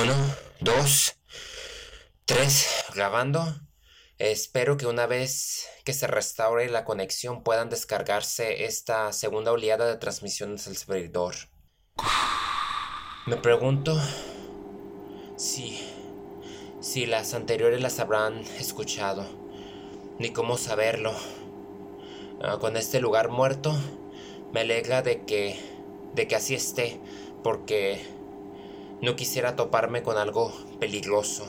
Uno, dos, tres, grabando. Espero que una vez que se restaure la conexión puedan descargarse esta segunda oleada de transmisiones al servidor. Me pregunto si, si las anteriores las habrán escuchado, ni cómo saberlo. Ah, con este lugar muerto, me alegra de que, de que así esté, porque no quisiera toparme con algo peligroso.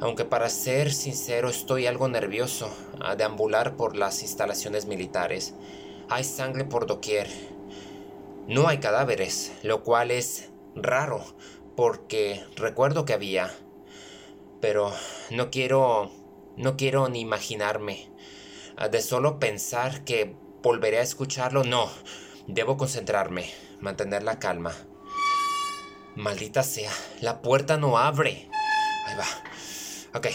Aunque para ser sincero estoy algo nervioso a deambular por las instalaciones militares. Hay sangre por doquier. No hay cadáveres, lo cual es raro, porque recuerdo que había. Pero no quiero... no quiero ni imaginarme. De solo pensar que volveré a escucharlo, no. Debo concentrarme, mantener la calma. Maldita sea, la puerta no abre. Ahí va. Ok.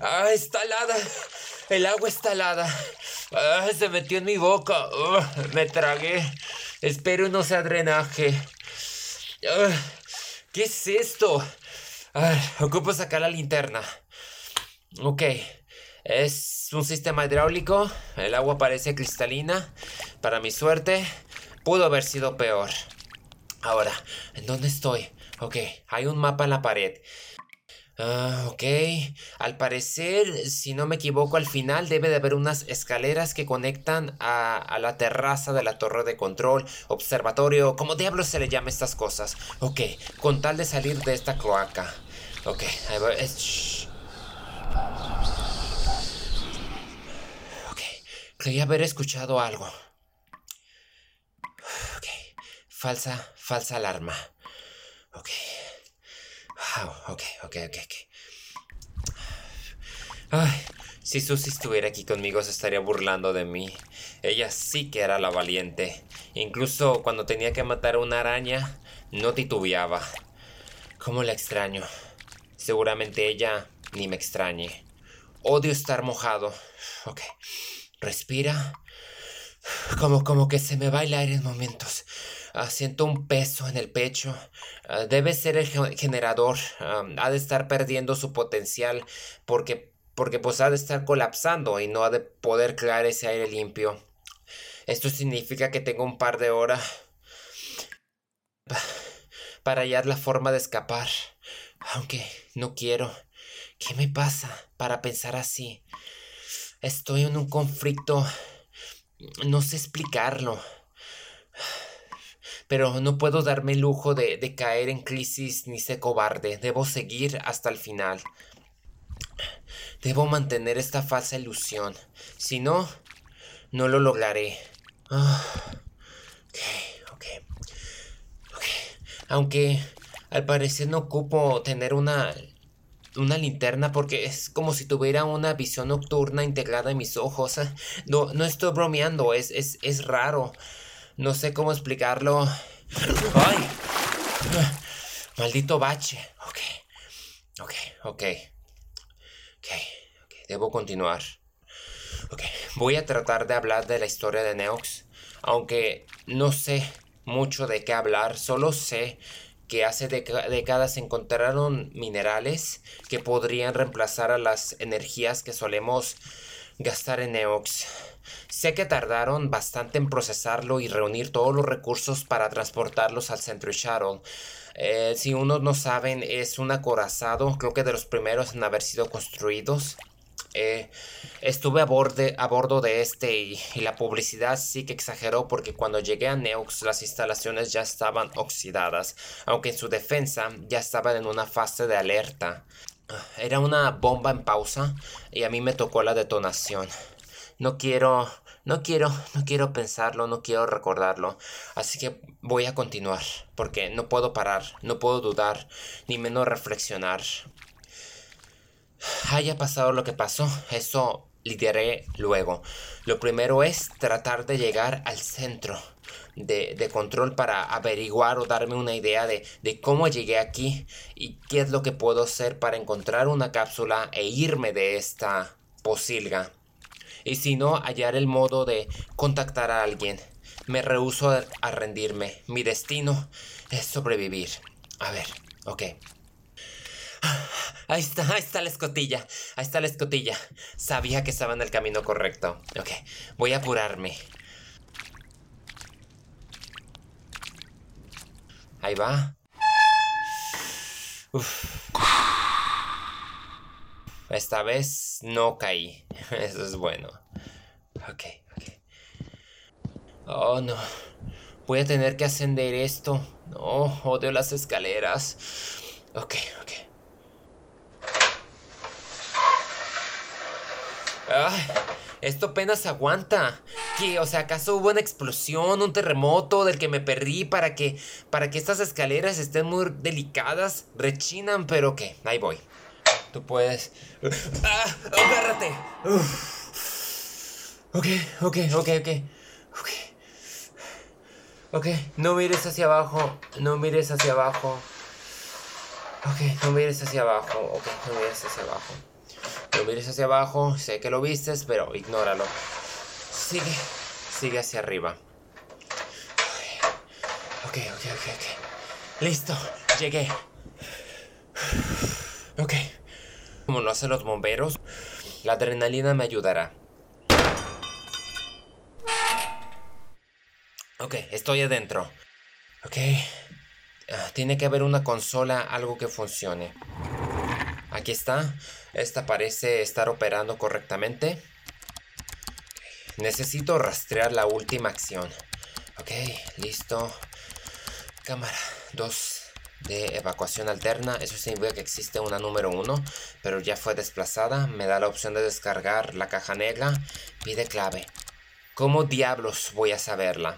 Ah, está helada. El agua está helada. Ah, se metió en mi boca. me tragué. Espero no sea drenaje. Ah, ¿Qué es esto? ocupo sacar la linterna. Ok. Es un sistema hidráulico. El agua parece cristalina. Para mi suerte, pudo haber sido peor. Ahora, ¿en dónde estoy? Ok, hay un mapa en la pared. Ah, ok. Al parecer, si no me equivoco, al final debe de haber unas escaleras que conectan a, la terraza de la torre de control, observatorio, como diablos se le llama estas cosas. Ok, con tal de salir de esta cloaca. Ok, ahí va. Ok, creí haber escuchado algo. Ok, falsa, falsa alarma. Ok. Wow, ok, ok, ok, ok. Ay, si Susie estuviera aquí conmigo se estaría burlando de mí. Ella sí que era la valiente. Incluso cuando tenía que matar a una araña, no titubeaba. ¿Cómo la extraño? Seguramente ella ni me extrañe. Odio estar mojado. Ok. Respira. Como, como que se me va el aire en momentos. Ah, siento un peso en el pecho. Ah, debe ser el generador. Ah, ha de estar perdiendo su potencial porque, porque pues ha de estar colapsando y no ha de poder crear ese aire limpio. Esto significa que tengo un par de horas para hallar la forma de escapar. Aunque no quiero. ¿Qué me pasa para pensar así? Estoy en un conflicto. No sé explicarlo. Pero no puedo darme el lujo de, caer en crisis ni ser cobarde. Debo seguir hasta el final. Debo mantener esta falsa ilusión. Si no, no lo lograré. ok, ok. Ok. Aunque al parecer no ocupo tener una una linterna porque es como si tuviera una visión nocturna integrada en mis ojos. No, no estoy bromeando, es, es, es raro. No sé cómo explicarlo. ¡Ay! Maldito bache. Ok. Ok, ok. Ok, ok. Debo continuar. Ok. Voy a tratar de hablar de la historia de Neox. Aunque no sé mucho de qué hablar. Solo sé que hace décadas encontraron minerales que podrían reemplazar a las energías que solemos gastar en Neox. Sé que tardaron bastante en procesarlo y reunir todos los recursos para transportarlos al Centro Shuttle. Eh, si unos no saben, es un acorazado, creo que de los primeros en haber sido construidos. Eh, estuve a, bordo de este y, la publicidad sí que exageró porque cuando llegué a Neux las instalaciones ya estaban oxidadas, aunque en su defensa ya estaban en una fase de alerta. Era una bomba en pausa y a mí me tocó la detonación. No quiero, no quiero, no quiero pensarlo, no quiero recordarlo. Así que voy a continuar, porque no puedo parar, no puedo dudar, ni menos reflexionar. Haya pasado lo que pasó, eso lidiaré luego. Lo primero es tratar de llegar al centro de, control para averiguar o darme una idea de, de, cómo llegué aquí y qué es lo que puedo hacer para encontrar una cápsula e irme de esta posilga y si no, hallar el modo de contactar a alguien. Me rehuso a rendirme. Mi destino es sobrevivir. A ver, ok. Ahí está, ahí está la escotilla. Ahí está la escotilla. Sabía que estaba en el camino correcto. Ok, voy a apurarme. Ahí va. Esta vez no caí. Eso es bueno. Ok, ok. Oh, no. Voy a tener que ascender esto. No, odio las escaleras. Ok, ok. Esto apenas aguanta. ¿Qué? O sea, ¿acaso hubo una explosión, un terremoto del que me perdí para que para que estas escaleras estén muy delicadas? Rechinan, pero ¿qué? Ahí voy. Tú puedes. ¡Ah! ¡Agárrate! Ok, ok, ok, ok. Ok. Ok, no mires hacia abajo. No mires hacia abajo. Ok, no mires hacia abajo. Ok, no mires hacia abajo. No mires hacia abajo. Sé que lo vistes, pero ignóralo. Sigue. Sigue hacia arriba. Ok, ok, ok, ok. Listo. Llegué. Ok. Como lo hacen los bomberos, la adrenalina me ayudará. Ok, estoy adentro. Ok. Ah, tiene que haber una consola, algo que funcione. Aquí está. Esta parece estar operando correctamente. Necesito rastrear la última acción. Ok, listo. Cámara 2 de evacuación alterna. Eso significa que existe una número 1, pero ya fue desplazada. Me da la opción de descargar la caja negra. Pide clave. ¿Cómo diablos voy a saberla?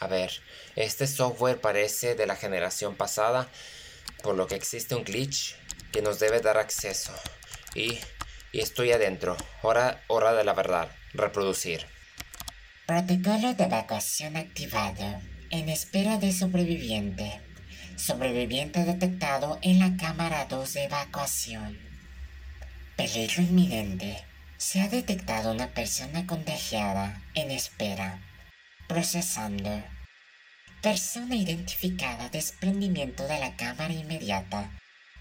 A ver, este software parece de la generación pasada, por lo que existe un glitch que nos debe dar acceso. Y, y estoy adentro. Hora, hora de la verdad. Reproducir. Protocolo de evacuación activado. En espera de sobreviviente. Sobreviviente detectado en la cámara 2 de evacuación. Peligro inminente. Se ha detectado una persona contagiada en espera. Procesando. Persona identificada. Desprendimiento de la cámara inmediata.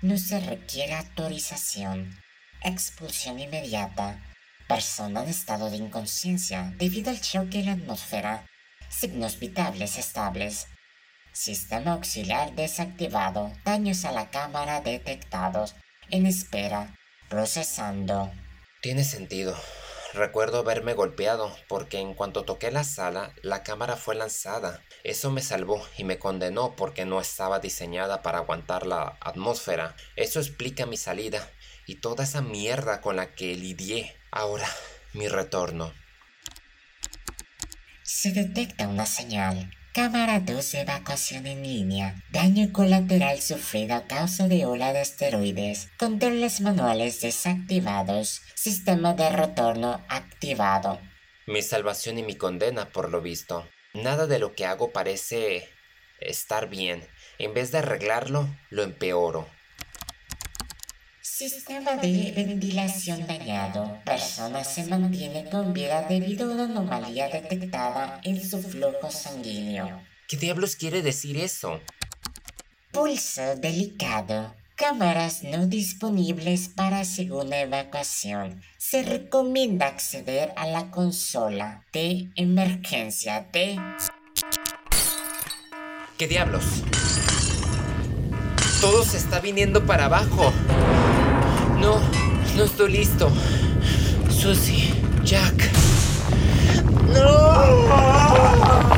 No se requiere autorización. Expulsión inmediata. Persona en estado de inconsciencia debido al choque en la atmósfera. Signos vitales estables. Sistema auxiliar desactivado. Daños a la cámara detectados. En espera. Procesando. Tiene sentido. Recuerdo haberme golpeado porque en cuanto toqué la sala, la cámara fue lanzada. Eso me salvó y me condenó porque no estaba diseñada para aguantar la atmósfera. Eso explica mi salida y toda esa mierda con la que lidié. Ahora, mi retorno. Se detecta una señal. Cámara 2 de evacuación en línea. Daño colateral sufrido a causa de ola de asteroides. Controles manuales desactivados. Sistema de retorno activado. Mi salvación y mi condena, por lo visto. Nada de lo que hago parece estar bien. En vez de arreglarlo, lo empeoro. Sistema de ventilación dañado. Persona se mantiene con vida debido a una anomalía detectada en su flujo sanguíneo. ¿Qué diablos quiere decir eso? Pulso delicado. Cámaras no disponibles para segunda evacuación. Se recomienda acceder a la consola de emergencia de... ¿Qué diablos? Todo se está viniendo para abajo. No, no estoy listo. Susie, Jack. ¡No!